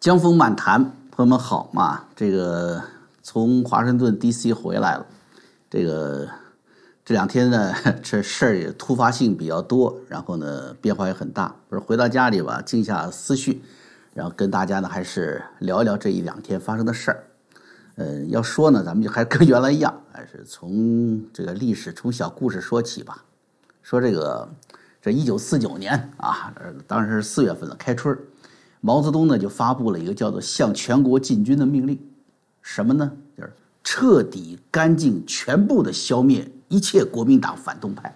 江风漫谈，朋友们好嘛？这个从华盛顿 D.C. 回来了，这个这两天呢，这事儿也突发性比较多，然后呢变化也很大。不是回到家里吧，静下思绪，然后跟大家呢还是聊一聊这一两天发生的事儿。呃，要说呢，咱们就还跟原来一样，还是从这个历史从小故事说起吧。说这个这一九四九年啊，当时是四月份了，开春儿。毛泽东呢就发布了一个叫做“向全国进军”的命令，什么呢？就是彻底干净、全部的消灭一切国民党反动派。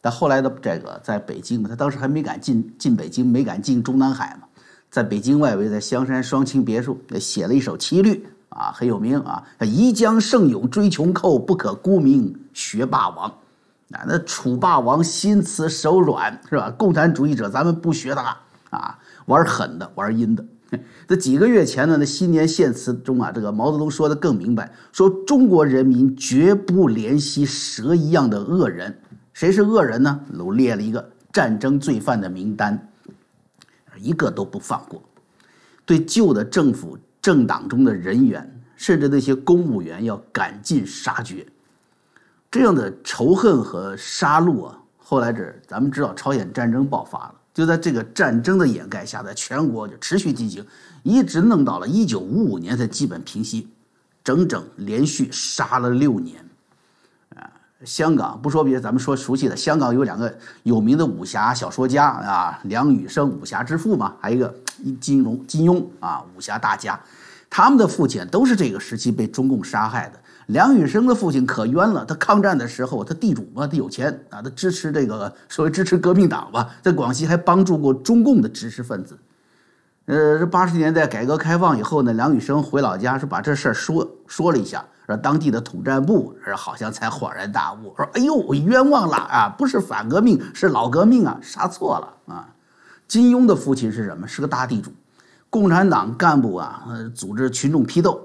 但后来的这个在北京嘛，他当时还没敢进进北京，没敢进中南海嘛，在北京外围，在香山双清别墅写了一首七律啊，很有名啊，“宜将胜勇追穷寇，不可沽名学霸王”。啊，那楚霸王心慈手软是吧？共产主义者咱们不学他。玩狠的，玩阴的。这几个月前呢，那新年献词中啊，这个毛泽东说的更明白，说中国人民绝不怜惜蛇一样的恶人。谁是恶人呢？都列了一个战争罪犯的名单，一个都不放过。对旧的政府政党中的人员，甚至那些公务员，要赶尽杀绝。这样的仇恨和杀戮啊，后来这咱们知道，朝鲜战争爆发了。就在这个战争的掩盖下，在全国就持续进行，一直弄到了一九五五年才基本平息，整整连续杀了六年。啊，香港不说别的，咱们说熟悉的，香港有两个有名的武侠小说家啊，梁羽生武侠之父嘛，还有一个金庸金庸啊，武侠大家，他们的父亲都是这个时期被中共杀害的。梁羽生的父亲可冤了，他抗战的时候，他地主嘛，他有钱啊，他支持这个所谓支持革命党吧，在广西还帮助过中共的知识分子。呃，这八十年代改革开放以后呢，梁羽生回老家是把这事儿说说了一下，让当地的统战部好像才恍然大悟，说：“哎呦，我冤枉了啊，不是反革命，是老革命啊，杀错了啊。”金庸的父亲是什么？是个大地主，共产党干部啊，组织群众批斗，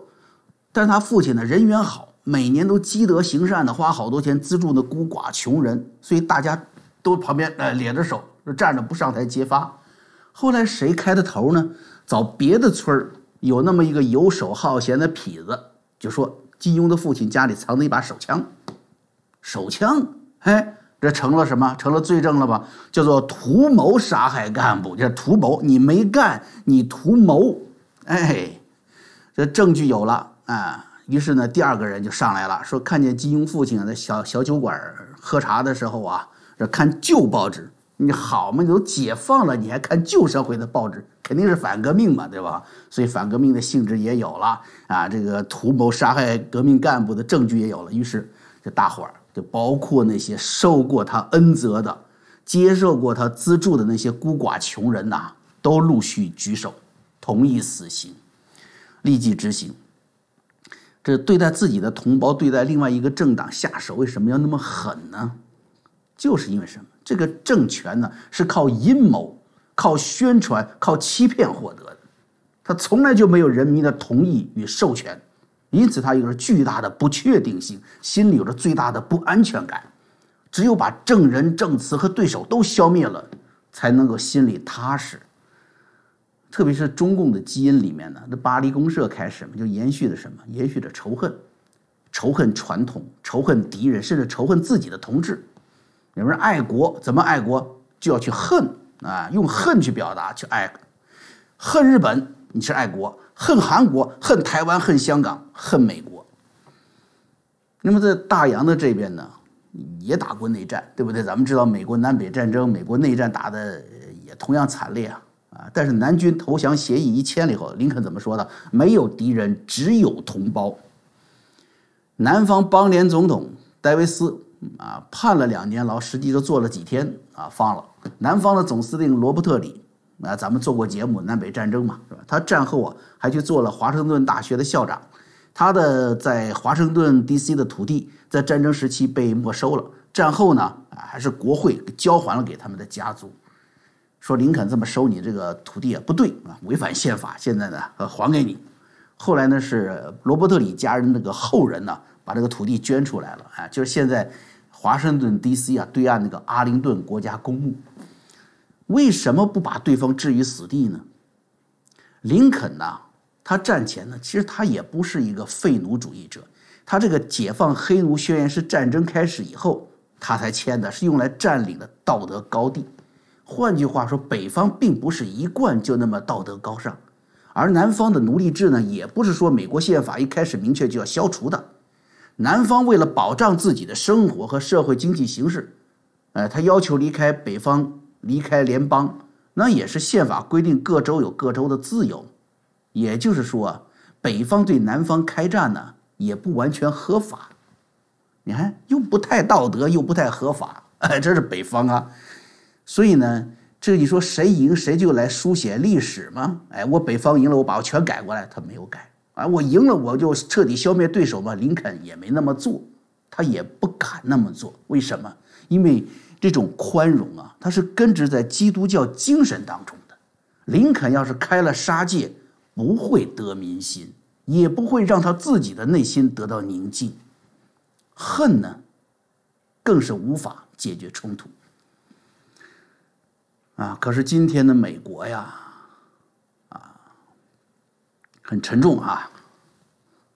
但是他父亲呢，人缘好。每年都积德行善的，花好多钱资助那孤寡穷人，所以大家都旁边呃咧着手就站着不上台揭发。后来谁开的头呢？找别的村儿有那么一个游手好闲的痞子，就说金庸的父亲家里藏着一把手枪。手枪，哎，这成了什么？成了罪证了吧？叫做图谋杀害干部，叫图谋，你没干，你图谋。哎，这证据有了啊。于是呢，第二个人就上来了，说看见金庸父亲在小小酒馆喝茶的时候啊，这看旧报纸，你好嘛，你都解放了，你还看旧社会的报纸，肯定是反革命嘛，对吧？所以反革命的性质也有了啊，这个图谋杀害革命干部的证据也有了。于是这大伙儿，就包括那些受过他恩泽的、接受过他资助的那些孤寡穷人呐，都陆续举手同意死刑，立即执行。这对待自己的同胞，对待另外一个政党下手，为什么要那么狠呢？就是因为什么？这个政权呢是靠阴谋、靠宣传、靠欺骗获得的，他从来就没有人民的同意与授权，因此他有着巨大的不确定性，心里有着最大的不安全感。只有把证人、证词和对手都消灭了，才能够心里踏实。特别是中共的基因里面呢，那巴黎公社开始嘛，就延续的什么？延续着仇恨，仇恨传统，仇恨敌人，甚至仇恨自己的同志。有人爱国，怎么爱国？就要去恨啊，用恨去表达，去爱。恨日本，你是爱国；恨韩国，恨台湾，恨香港，恨美国。那么在大洋的这边呢，也打过内战，对不对？咱们知道美国南北战争，美国内战打的也同样惨烈啊。但是南军投降协议一签了以后，林肯怎么说的？没有敌人，只有同胞。南方邦联总统戴维斯啊，判了两年牢，实际就坐了几天啊，放了。南方的总司令罗伯特里啊，咱们做过节目，南北战争嘛，是吧？他战后啊，还去做了华盛顿大学的校长。他的在华盛顿 D.C. 的土地在战争时期被没收了，战后呢，啊，还是国会交还了给他们的家族。说林肯这么收你这个土地啊不对啊，违反宪法。现在呢，呃，还给你。后来呢，是罗伯特里家人那个后人呢，把这个土地捐出来了啊，就是现在华盛顿 D.C. 啊对岸那个阿灵顿国家公墓。为什么不把对方置于死地呢？林肯呢，他战前呢，其实他也不是一个废奴主义者。他这个解放黑奴宣言是战争开始以后他才签的，是用来占领的道德高地。换句话说，北方并不是一贯就那么道德高尚，而南方的奴隶制呢，也不是说美国宪法一开始明确就要消除的。南方为了保障自己的生活和社会经济形势，呃，他要求离开北方，离开联邦，那也是宪法规定各州有各州的自由。也就是说，北方对南方开战呢，也不完全合法。你看，又不太道德，又不太合法，这是北方啊。所以呢，这你说谁赢谁就来书写历史吗？哎，我北方赢了，我把我全改过来，他没有改啊。我赢了，我就彻底消灭对手嘛。林肯也没那么做，他也不敢那么做。为什么？因为这种宽容啊，它是根植在基督教精神当中的。林肯要是开了杀戒，不会得民心，也不会让他自己的内心得到宁静。恨呢，更是无法解决冲突。啊！可是今天的美国呀，啊，很沉重啊，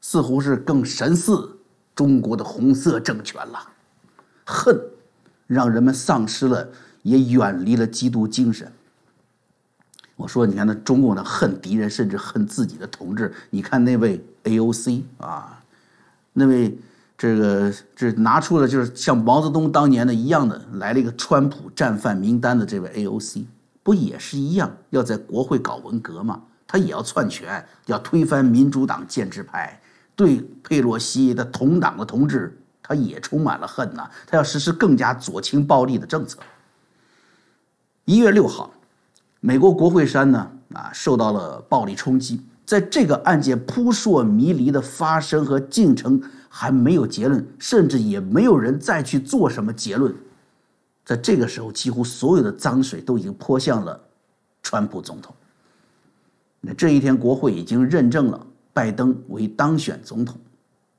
似乎是更神似中国的红色政权了。恨，让人们丧失了，也远离了基督精神。我说，你看那中共的恨敌人，甚至恨自己的同志。你看那位 AOC 啊，那位。这个这拿出了就是像毛泽东当年的一样的，来了一个川普战犯名单的这位 AOC，不也是一样要在国会搞文革吗？他也要篡权，要推翻民主党建制派，对佩洛西的同党的同志，他也充满了恨呐。他要实施更加左倾暴力的政策。一月六号，美国国会山呢啊受到了暴力冲击，在这个案件扑朔迷离的发生和进程。还没有结论，甚至也没有人再去做什么结论。在这个时候，几乎所有的脏水都已经泼向了川普总统。那这一天，国会已经认证了拜登为当选总统。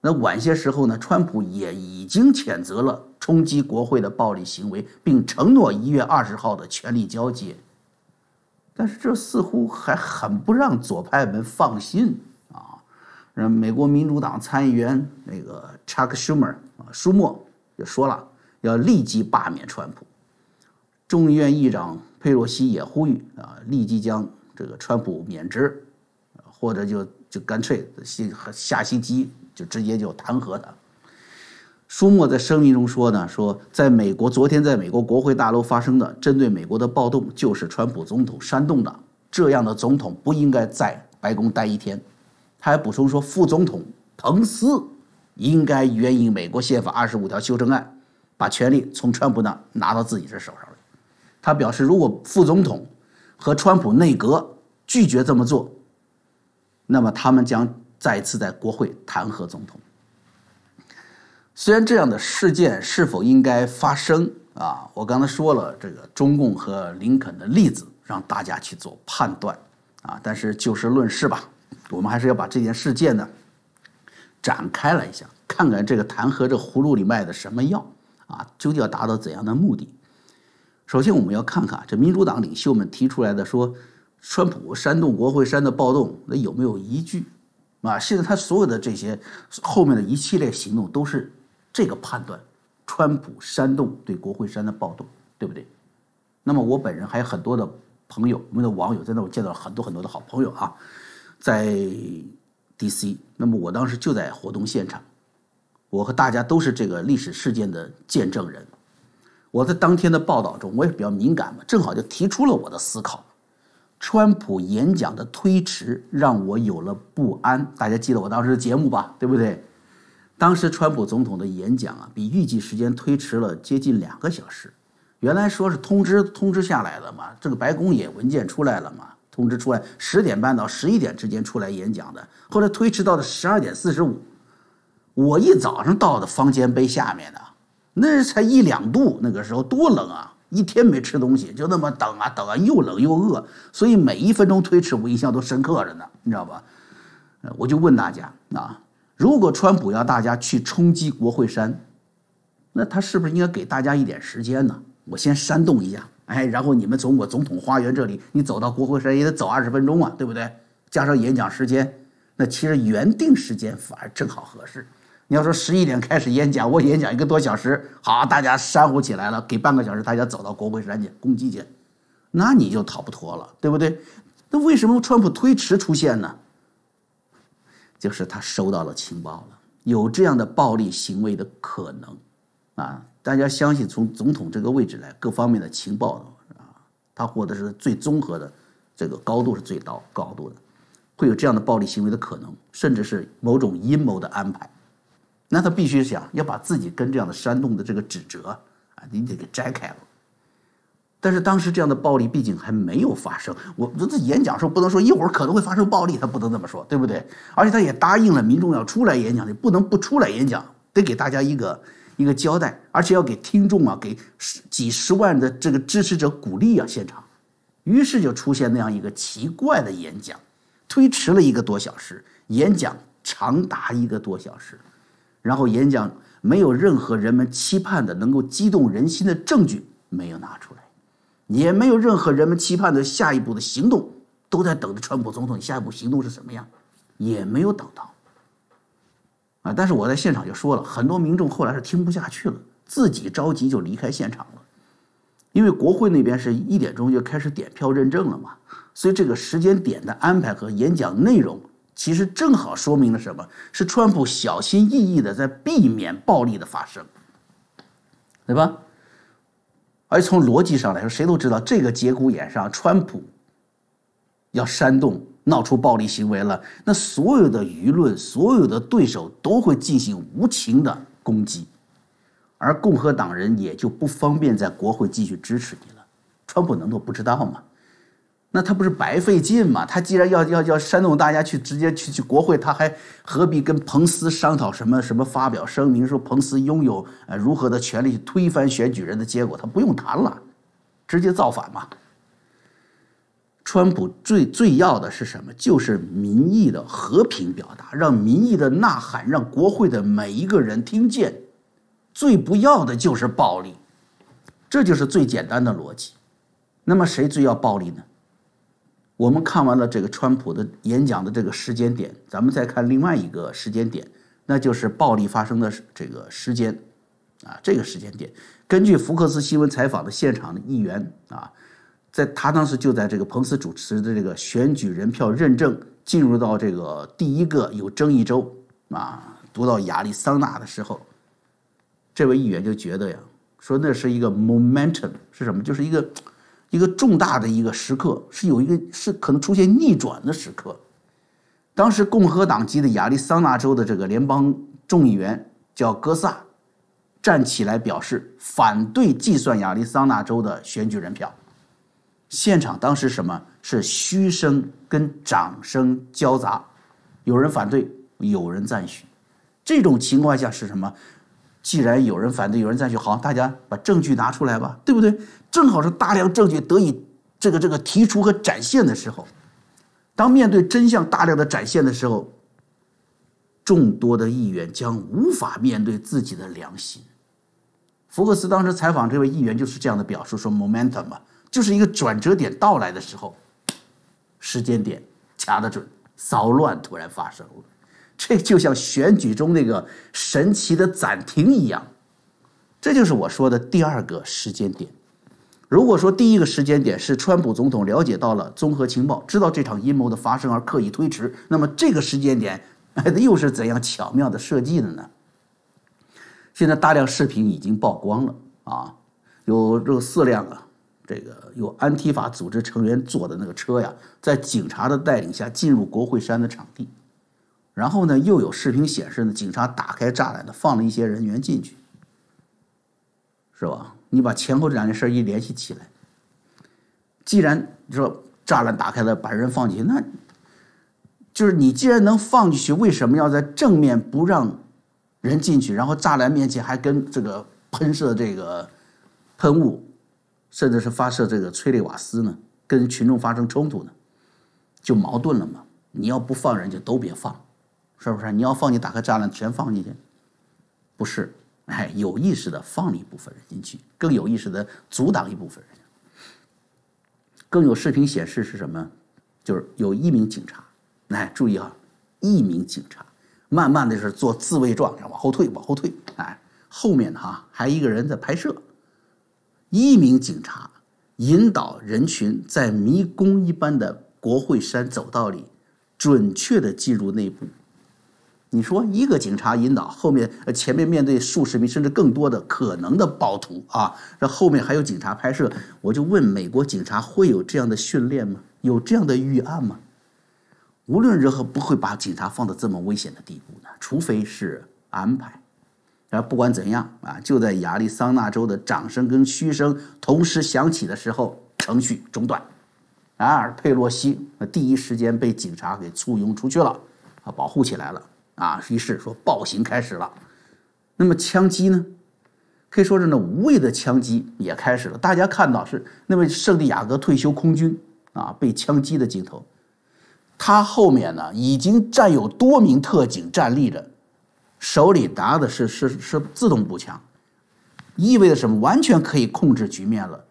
那晚些时候呢，川普也已经谴责了冲击国会的暴力行为，并承诺一月二十号的权力交接。但是这似乎还很不让左派们放心啊。让美国民主党参议员那个 Chuck Schumer 啊，舒默就说了，要立即罢免川普。众议院议长佩洛西也呼吁啊，立即将这个川普免职，或者就就干脆下下星期就直接就弹劾他。舒默在声明中说呢，说在美国昨天在美国国会大楼发生的针对美国的暴动，就是川普总统煽动的，这样的总统不应该在白宫待一天。他还补充说，副总统彭斯应该援引美国宪法二十五条修正案，把权力从川普那拿到自己这手上来。他表示，如果副总统和川普内阁拒绝这么做，那么他们将再次在国会弹劾总统。虽然这样的事件是否应该发生啊，我刚才说了这个中共和林肯的例子，让大家去做判断啊，但是就事论事吧。我们还是要把这件事件呢展开了一下，看看这个弹劾这葫芦里卖的什么药啊？究竟要达到怎样的目的？首先，我们要看看这民主党领袖们提出来的说，川普煽动国会山的暴动，那有没有依据？啊，现在他所有的这些后面的一系列行动都是这个判断：川普煽动对国会山的暴动，对不对？那么我本人还有很多的朋友，我们的网友在那，我见到了很多很多的好朋友啊。在 D.C.，那么我当时就在活动现场，我和大家都是这个历史事件的见证人。我在当天的报道中，我也比较敏感嘛，正好就提出了我的思考。川普演讲的推迟让我有了不安。大家记得我当时的节目吧？对不对？当时川普总统的演讲啊，比预计时间推迟了接近两个小时。原来说是通知通知下来了嘛，这个白宫也文件出来了嘛。通知出来，十点半到十一点之间出来演讲的，后来推迟到了十二点四十五。我一早上到的方尖碑下面的，那才一两度，那个时候多冷啊！一天没吃东西，就那么等啊等啊，又冷又饿，所以每一分钟推迟，我印象都深刻着呢，你知道吧？我就问大家啊，如果川普要大家去冲击国会山，那他是不是应该给大家一点时间呢？我先煽动一下。哎，然后你们从我总统花园这里，你走到国会山也得走二十分钟啊，对不对？加上演讲时间，那其实原定时间反而正好合适。你要说十一点开始演讲，我演讲一个多小时，好，大家煽呼起来了，给半个小时，大家走到国会山去攻击去，那你就逃不脱了，对不对？那为什么川普推迟出现呢？就是他收到了情报了，有这样的暴力行为的可能，啊，大家相信从总统这个位置来，各方面的情报啊，他获得是最综合的，这个高度是最高高度的，会有这样的暴力行为的可能，甚至是某种阴谋的安排。那他必须想要把自己跟这样的煽动的这个指责啊，你得给摘开了。但是当时这样的暴力毕竟还没有发生，我这这演讲时候不能说一会儿可能会发生暴力，他不能这么说，对不对？而且他也答应了民众要出来演讲，你不能不出来演讲，得给大家一个一个交代，而且要给听众啊，给十几十万的这个支持者鼓励啊，现场。于是就出现那样一个奇怪的演讲，推迟了一个多小时，演讲长达一个多小时。然后演讲没有任何人们期盼的能够激动人心的证据没有拿出来，也没有任何人们期盼的下一步的行动，都在等着川普总统下一步行动是什么样，也没有等到。啊！但是我在现场就说了很多民众后来是听不下去了，自己着急就离开现场了，因为国会那边是一点钟就开始点票认证了嘛，所以这个时间点的安排和演讲内容。其实正好说明了什么？是川普小心翼翼的在避免暴力的发生，对吧？而从逻辑上来说，谁都知道这个节骨眼上，川普要煽动、闹出暴力行为了，那所有的舆论、所有的对手都会进行无情的攻击，而共和党人也就不方便在国会继续支持你了。川普能够不知道吗？那他不是白费劲吗？他既然要要要煽动大家去直接去去国会，他还何必跟彭斯商讨什么什么发表声明说彭斯拥有呃如何的权利推翻选举人的结果？他不用谈了，直接造反嘛。川普最最要的是什么？就是民意的和平表达，让民意的呐喊，让国会的每一个人听见。最不要的就是暴力，这就是最简单的逻辑。那么谁最要暴力呢？我们看完了这个川普的演讲的这个时间点，咱们再看另外一个时间点，那就是暴力发生的这个时间，啊，这个时间点，根据福克斯新闻采访的现场的议员啊，在他当时就在这个彭斯主持的这个选举人票认证进入到这个第一个有争议州啊，读到亚利桑那的时候，这位议员就觉得呀，说那是一个 momentum 是什么？就是一个。一个重大的一个时刻，是有一个是可能出现逆转的时刻。当时共和党籍的亚利桑那州的这个联邦众议员叫戈萨，站起来表示反对计算亚利桑那州的选举人票。现场当时什么是嘘声跟掌声交杂，有人反对，有人赞许。这种情况下是什么？既然有人反对，有人赞许，好，大家把证据拿出来吧，对不对？正好是大量证据得以这个这个提出和展现的时候，当面对真相大量的展现的时候，众多的议员将无法面对自己的良心。福克斯当时采访这位议员就是这样的表述，说 “momentum” 嘛，就是一个转折点到来的时候，时间点掐得准，骚乱突然发生了。这就像选举中那个神奇的暂停一样，这就是我说的第二个时间点。如果说第一个时间点是川普总统了解到了综合情报，知道这场阴谋的发生而刻意推迟，那么这个时间点 又是怎样巧妙的设计的呢？现在大量视频已经曝光了啊，有这四辆啊，这个有安提法组织成员坐的那个车呀，在警察的带领下进入国会山的场地。然后呢，又有视频显示呢，警察打开栅栏的，放了一些人员进去，是吧？你把前后这两件事一联系起来，既然说栅栏打开了，把人放进去，那就是你既然能放进去，为什么要在正面不让人进去，然后栅栏面前还跟这个喷射这个喷雾，甚至是发射这个催泪瓦斯呢？跟群众发生冲突呢？就矛盾了嘛？你要不放人，就都别放。是不是你要放你打开栅栏全放进去？不是，哎，有意识的放一部分人进去，更有意识的阻挡一部分人。更有视频显示是什么？就是有一名警察哎，注意啊，一名警察，慢慢的是做自卫状，往后退，往后退，哎，后面哈还一个人在拍摄，一名警察引导人群在迷宫一般的国会山走道里，准确的进入内部。你说一个警察引导，后面呃前面面对数十名甚至更多的可能的暴徒啊，这后面还有警察拍摄，我就问美国警察会有这样的训练吗？有这样的预案吗？无论如何不会把警察放到这么危险的地步呢，除非是安排。然后不管怎样啊，就在亚利桑那州的掌声跟嘘声同时响起的时候，程序中断。然而佩洛西第一时间被警察给簇拥出去了，啊，保护起来了。啊，于是说暴行开始了，那么枪击呢？可以说是呢无谓的枪击也开始了。大家看到是那位圣地亚哥退休空军啊被枪击的镜头，他后面呢已经站有多名特警站立着，手里拿的是是是自动步枪，意味着什么？完全可以控制局面了。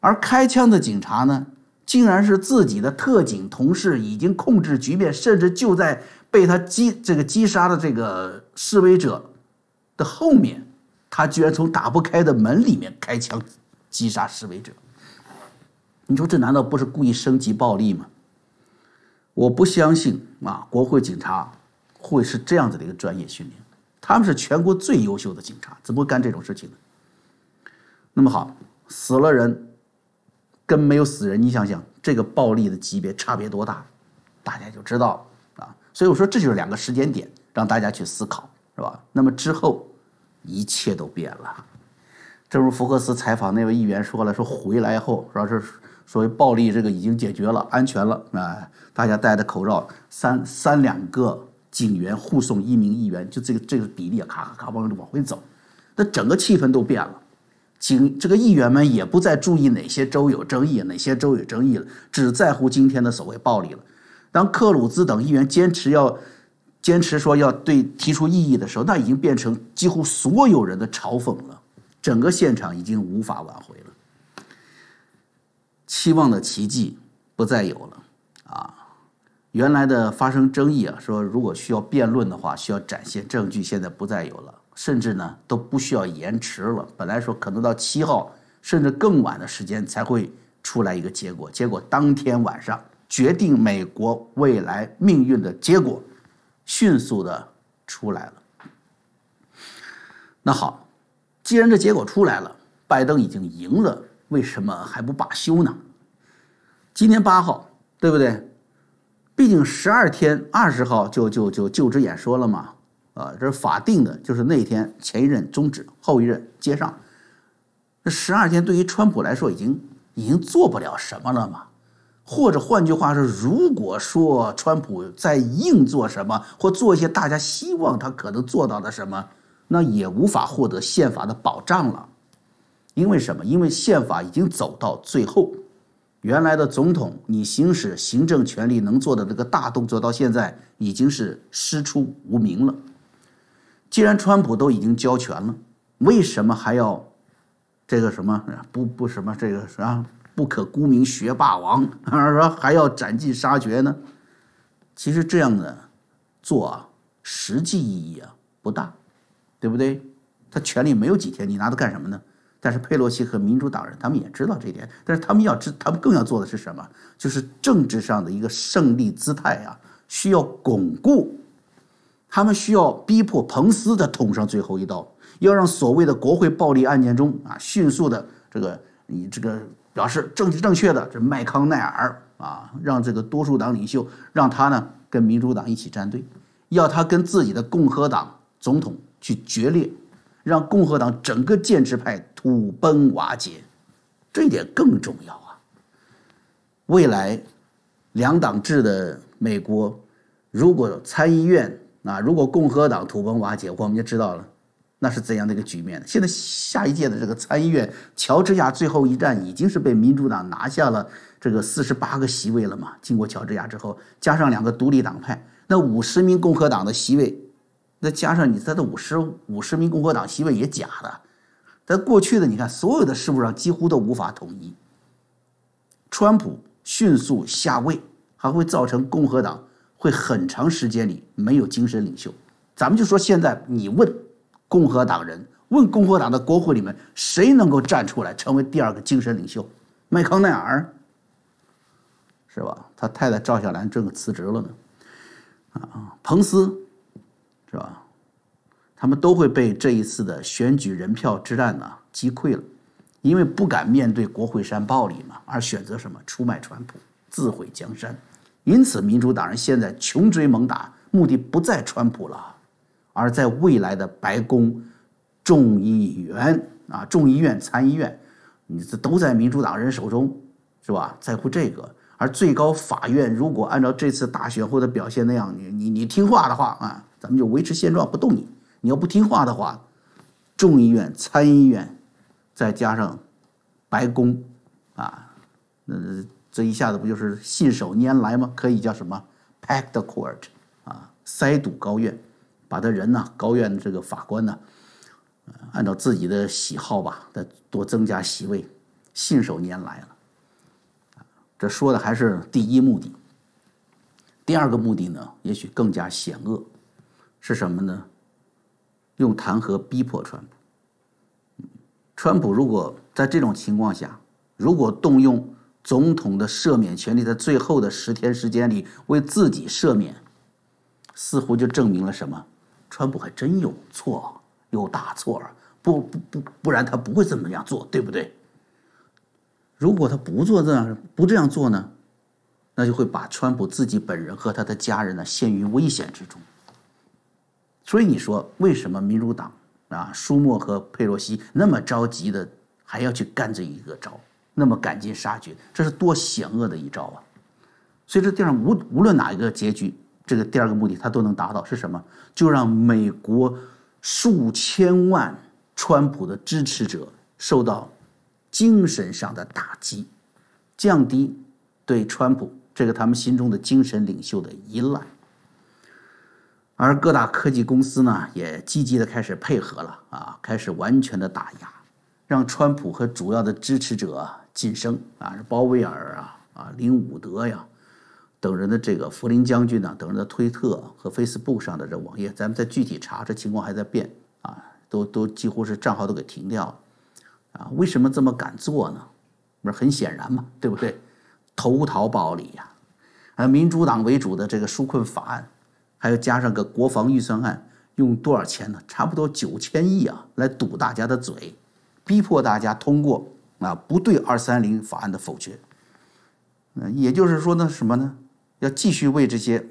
而开枪的警察呢，竟然是自己的特警同事，已经控制局面，甚至就在。被他击这个击杀的这个示威者的后面，他居然从打不开的门里面开枪击杀示威者。你说这难道不是故意升级暴力吗？我不相信啊，国会警察会是这样子的一个专业训练，他们是全国最优秀的警察，怎么会干这种事情呢？那么好，死了人跟没有死人，你想想这个暴力的级别差别多大，大家就知道了。所以我说，这就是两个时间点，让大家去思考，是吧？那么之后，一切都变了。正如福克斯采访那位议员说了，说回来后，说是所谓暴力这个已经解决了，安全了啊，大家戴着口罩，三三两个警员护送一名议员，就这个这个比例啊，咔咔咔往往回走，那整个气氛都变了。警这个议员们也不再注意哪些州有争议，哪些州有争议了，只在乎今天的所谓暴力了。当克鲁兹等议员坚持要坚持说要对提出异议的时候，那已经变成几乎所有人的嘲讽了。整个现场已经无法挽回了，期望的奇迹不再有了啊！原来的发生争议啊，说如果需要辩论的话，需要展现证据，现在不再有了，甚至呢都不需要延迟了。本来说可能到七号甚至更晚的时间才会出来一个结果，结果当天晚上。决定美国未来命运的结果，迅速的出来了。那好，既然这结果出来了，拜登已经赢了，为什么还不罢休呢？今天八号，对不对？毕竟十二天，二十号就就就就职演说了嘛。啊，这是法定的，就是那天前一任终止，后一任接上。这十二天对于川普来说，已经已经做不了什么了嘛。或者换句话说，如果说川普在硬做什么，或做一些大家希望他可能做到的什么，那也无法获得宪法的保障了。因为什么？因为宪法已经走到最后，原来的总统你行使行政权力能做的这个大动作，到现在已经是师出无名了。既然川普都已经交权了，为什么还要这个什么不不什么这个啥？不可沽名学霸王，而说还要斩尽杀绝呢？其实这样的做啊，实际意义啊不大，对不对？他权力没有几天，你拿它干什么呢？但是佩洛西和民主党人他们也知道这点，但是他们要知，他们更要做的是什么？就是政治上的一个胜利姿态啊，需要巩固。他们需要逼迫彭斯的捅上最后一刀，要让所谓的国会暴力案件中啊，迅速的这个你这个。表示政治正确的，这麦康奈尔啊，让这个多数党领袖让他呢跟民主党一起站队，要他跟自己的共和党总统去决裂，让共和党整个建制派土崩瓦解，这一点更重要啊。未来两党制的美国，如果参议院啊，如果共和党土崩瓦解，我们就知道了。那是怎样的一个局面呢？现在下一届的这个参议院，乔治亚最后一战已经是被民主党拿下了这个四十八个席位了嘛？经过乔治亚之后，加上两个独立党派，那五十名共和党的席位，那加上你他的五十五十名共和党席位也假的。在过去的你看，所有的事物上几乎都无法统一。川普迅速下位，还会造成共和党会很长时间里没有精神领袖。咱们就说现在，你问共和党人，问共和党的国会里面谁能够站出来成为第二个精神领袖？麦康奈尔，是吧？他太太赵小兰正辞职了呢。啊，彭斯，是吧？他们都会被这一次的选举人票之战呢击溃了，因为不敢面对国会山暴力嘛，而选择什么出卖川普，自毁江山。因此，民主党人现在穷追猛打，目的不在川普了，而在未来的白宫、众议员啊、众议院、参议院，你这都在民主党人手中，是吧？在乎这个。而最高法院如果按照这次大选后的表现那样，你你你听话的话啊，咱们就维持现状不动你。你要不听话的话，众议院、参议院，再加上白宫，啊，那这一下子不就是信手拈来吗？可以叫什么 “pack the court” 啊，塞堵高院，把他人呢，高院的这个法官呢，按照自己的喜好吧，再多增加席位，信手拈来了。这说的还是第一目的。第二个目的呢，也许更加险恶，是什么呢？用弹劾逼迫川普。川普如果在这种情况下，如果动用总统的赦免权利，在最后的十天时间里为自己赦免，似乎就证明了什么？川普还真有错，有大错不不不，不然他不会这么样做，对不对？如果他不做这样，不这样做呢，那就会把川普自己本人和他的家人呢陷于危险之中。所以你说为什么民主党啊，舒默和佩洛西那么着急的还要去干这一个招，那么赶尽杀绝，这是多险恶的一招啊！所以这地方无无论哪一个结局，这个第二个目的他都能达到，是什么？就让美国数千万川普的支持者受到精神上的打击，降低对川普这个他们心中的精神领袖的依赖。而各大科技公司呢，也积极的开始配合了啊，开始完全的打压，让川普和主要的支持者晋升啊，鲍威尔啊啊林伍德呀等人的这个福林将军呢等人的推特和 Facebook 上的这网页，咱们再具体查，这情况还在变啊，都都几乎是账号都给停掉了啊。为什么这么敢做呢？不是很显然嘛，对不对？投桃报李呀，啊，民主党为主的这个纾困法案。还要加上个国防预算案，用多少钱呢？差不多九千亿啊，来堵大家的嘴，逼迫大家通过啊，不对二三零法案的否决。嗯，也就是说呢，什么呢？要继续为这些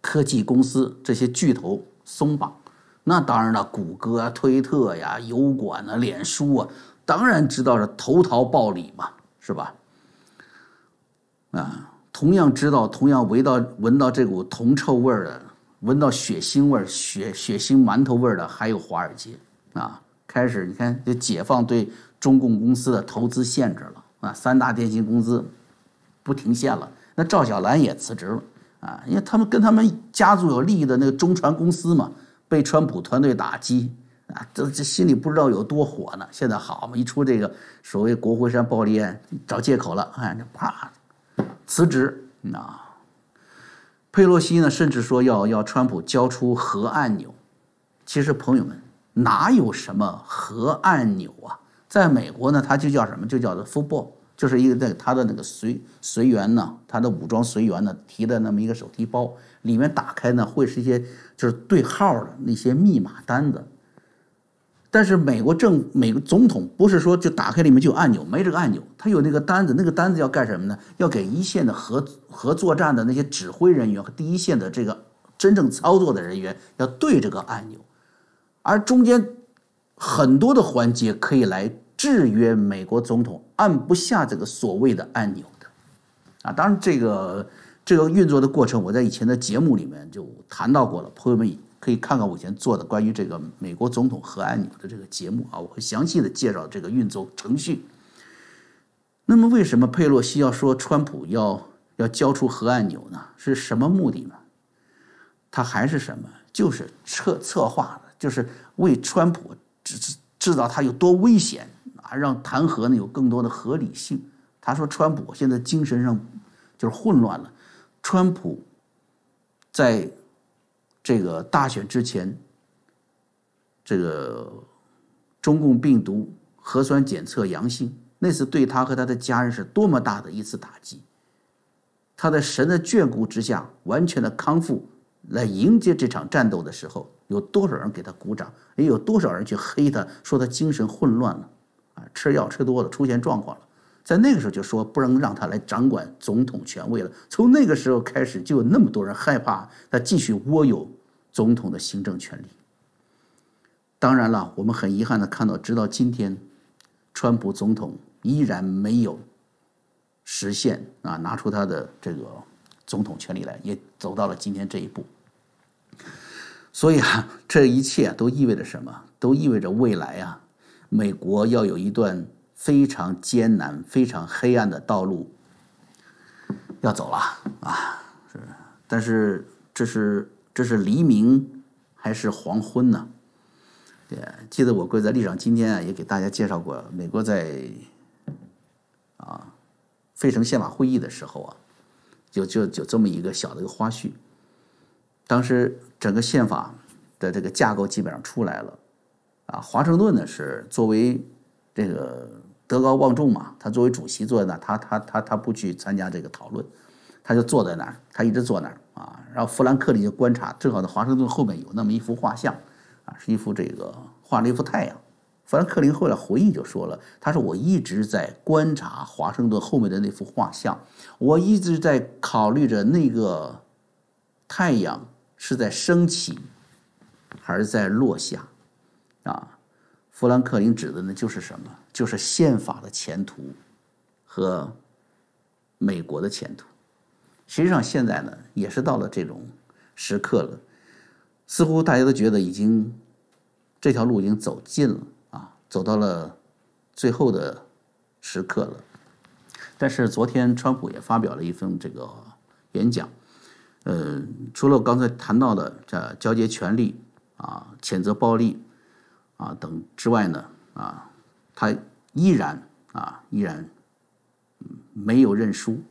科技公司、这些巨头松绑。那当然了，谷歌啊、推特呀、油管啊、脸书啊，当然知道是投桃报李嘛，是吧？啊。同样知道，同样闻到闻到这股铜臭味儿的，闻到血腥味儿、血血腥馒头味儿的，还有华尔街啊！开始你看，就解放对中共公司的投资限制了啊！三大电信公司不停线了，那赵小兰也辞职了啊！因为他们跟他们家族有利益的那个中船公司嘛，被川普团队打击啊，这这心里不知道有多火呢。现在好嘛，一出这个所谓国会山暴力案，找借口了，哎，这啪。辞职啊！佩洛西呢，甚至说要要川普交出核按钮。其实朋友们，哪有什么核按钮啊？在美国呢，它就叫什么？就叫做 football，就是一个在他的那个随随员呢，他的武装随员呢提的那么一个手提包，里面打开呢会是一些就是对号的那些密码单子。但是美国政美国总统不是说就打开里面就有按钮，没这个按钮，他有那个单子，那个单子要干什么呢？要给一线的核核作战的那些指挥人员和第一线的这个真正操作的人员要对这个按钮，而中间很多的环节可以来制约美国总统按不下这个所谓的按钮的，啊，当然这个这个运作的过程，我在以前的节目里面就谈到过了，朋友们。可以看看我以前做的关于这个美国总统核按钮的这个节目啊，我会详细的介绍这个运作程序。那么，为什么佩洛西要说川普要要交出核按钮呢？是什么目的呢？他还是什么？就是策策划的，就是为川普制制制造他有多危险啊，让弹劾呢有更多的合理性。他说川普现在精神上就是混乱了，川普。在这个大选之前，这个中共病毒核酸检测阳性，那是对他和他的家人是多么大的一次打击。他在神的眷顾之下，完全的康复，来迎接这场战斗的时候，有多少人给他鼓掌？也有多少人去黑他，说他精神混乱了，吃药吃多了，出现状况了。在那个时候就说不能让他来掌管总统权位了。从那个时候开始，就有那么多人害怕他继续握有总统的行政权力。当然了，我们很遗憾的看到，直到今天，川普总统依然没有实现啊，拿出他的这个总统权力来，也走到了今天这一步。所以啊，这一切都意味着什么？都意味着未来啊，美国要有一段。非常艰难、非常黑暗的道路要走了啊！是，但是这是这是黎明还是黄昏呢？对，记得我贵在历史上今天啊，也给大家介绍过，美国在啊费城宪法会议的时候啊，就就就这么一个小的一个花絮。当时整个宪法的这个架构基本上出来了啊，华盛顿呢是作为这个。德高望重嘛，他作为主席坐在那，他他他他不去参加这个讨论，他就坐在那儿，他一直坐那儿啊。然后富兰克林就观察，正好在华盛顿后面有那么一幅画像，啊，是一幅这个画了一幅太阳。富兰克林后来回忆就说了，他说我一直在观察华盛顿后面的那幅画像，我一直在考虑着那个太阳是在升起还是在落下，富兰克林指的呢，就是什么？就是宪法的前途和美国的前途。实际上，现在呢，也是到了这种时刻了，似乎大家都觉得已经这条路已经走近了啊，走到了最后的时刻了。但是昨天，川普也发表了一份这个演讲，呃，除了刚才谈到的这交接权力啊，谴责暴力。啊，等之外呢，啊，他依然啊，依然没有认输，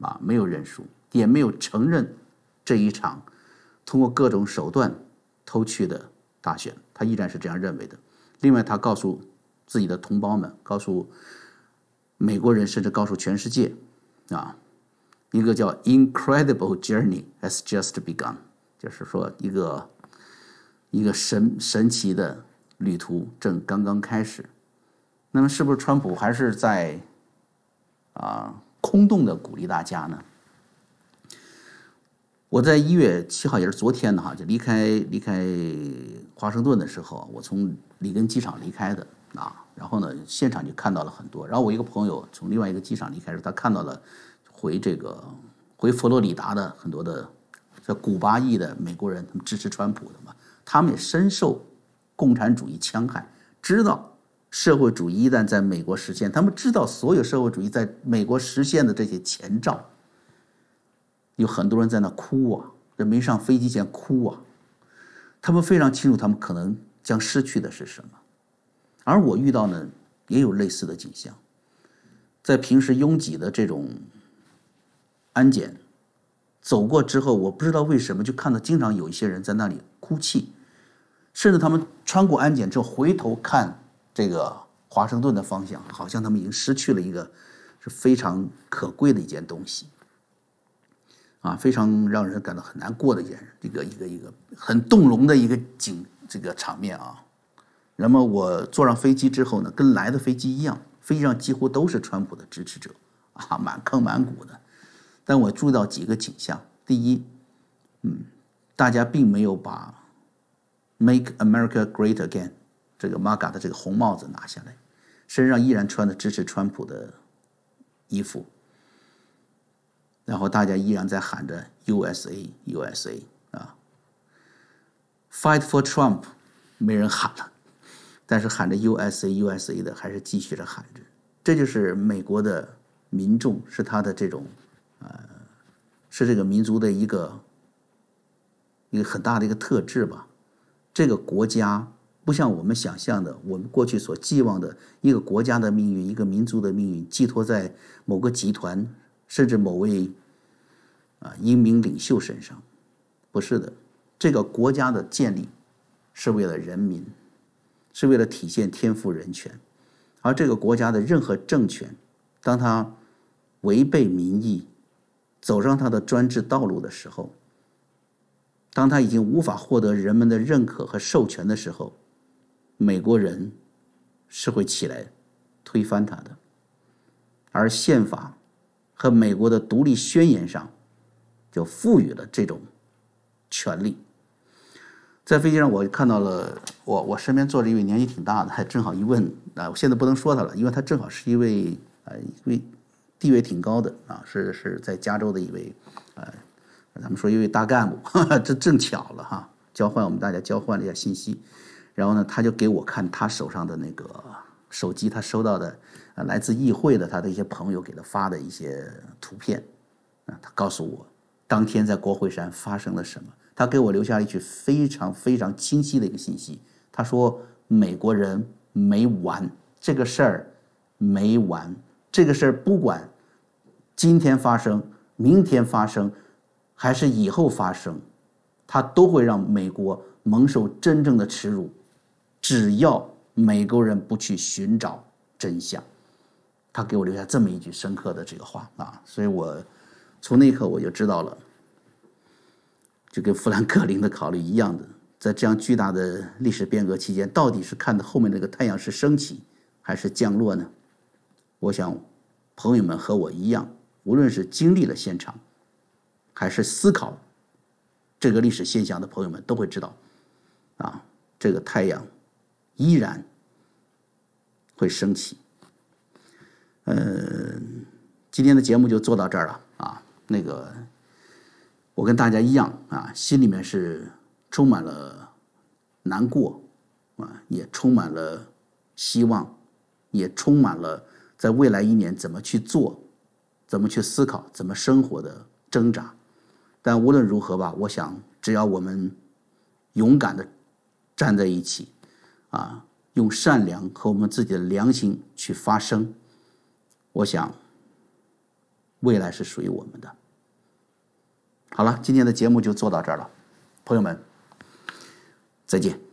啊，没有认输，也没有承认这一场通过各种手段偷去的大选，他依然是这样认为的。另外，他告诉自己的同胞们，告诉美国人，甚至告诉全世界，啊，一个叫 “incredible journey has just begun”，就是说一个一个神神奇的。旅途正刚刚开始，那么是不是川普还是在啊空洞的鼓励大家呢？我在一月七号，也是昨天的哈，就离开离开华盛顿的时候，我从里根机场离开的啊，然后呢，现场就看到了很多。然后我一个朋友从另外一个机场离开时，他看到了回这个回佛罗里达的很多的在古巴裔的美国人，他们支持川普的嘛，他们也深受。共产主义戕害，知道社会主义一旦在美国实现，他们知道所有社会主义在美国实现的这些前兆，有很多人在那哭啊，这没上飞机前哭啊，他们非常清楚他们可能将失去的是什么，而我遇到呢也有类似的景象，在平时拥挤的这种安检走过之后，我不知道为什么就看到经常有一些人在那里哭泣。甚至他们穿过安检之后回头看这个华盛顿的方向，好像他们已经失去了一个是非常可贵的一件东西，啊，非常让人感到很难过的一件一个一个一个很动容的一个景这个场面啊。那么我坐上飞机之后呢，跟来的飞机一样，飞机上几乎都是川普的支持者啊，满坑满谷的。但我注意到几个景象：第一，嗯，大家并没有把。Make America Great Again，这个 MAGA 的这个红帽子拿下来，身上依然穿的支持川普的衣服，然后大家依然在喊着 USA USA 啊，Fight for Trump，没人喊了，但是喊着 USA USA 的还是继续着喊着，这就是美国的民众，是他的这种呃，是这个民族的一个一个很大的一个特质吧。这个国家不像我们想象的，我们过去所寄望的一个国家的命运，一个民族的命运，寄托在某个集团，甚至某位啊英明领袖身上。不是的，这个国家的建立是为了人民，是为了体现天赋人权，而这个国家的任何政权，当他违背民意，走上他的专制道路的时候，当他已经无法获得人们的认可和授权的时候，美国人是会起来推翻他的。而宪法和美国的独立宣言上就赋予了这种权利。在飞机上，我看到了我我身边坐着一位年纪挺大的，还正好一问啊，我现在不能说他了，因为他正好是一位呃一位地位挺高的啊，是是在加州的一位呃。咱们说一位大干部，这正巧了哈，交换我们大家交换了一下信息，然后呢，他就给我看他手上的那个手机，他收到的来自议会的他的一些朋友给他发的一些图片，啊，他告诉我当天在国会山发生了什么，他给我留下了一句非常非常清晰的一个信息，他说美国人没完，这个事儿没完，这个事儿不管今天发生，明天发生。还是以后发生，他都会让美国蒙受真正的耻辱。只要美国人不去寻找真相，他给我留下这么一句深刻的这个话啊！所以我从那一刻我就知道了，就跟富兰克林的考虑一样的，在这样巨大的历史变革期间，到底是看到后面那个太阳是升起还是降落呢？我想，朋友们和我一样，无论是经历了现场。还是思考这个历史现象的朋友们都会知道，啊，这个太阳依然会升起。嗯，今天的节目就做到这儿了啊。那个，我跟大家一样啊，心里面是充满了难过啊，也充满了希望，也充满了在未来一年怎么去做、怎么去思考、怎么生活的挣扎。但无论如何吧，我想，只要我们勇敢的站在一起，啊，用善良和我们自己的良心去发声，我想，未来是属于我们的。好了，今天的节目就做到这儿了，朋友们，再见。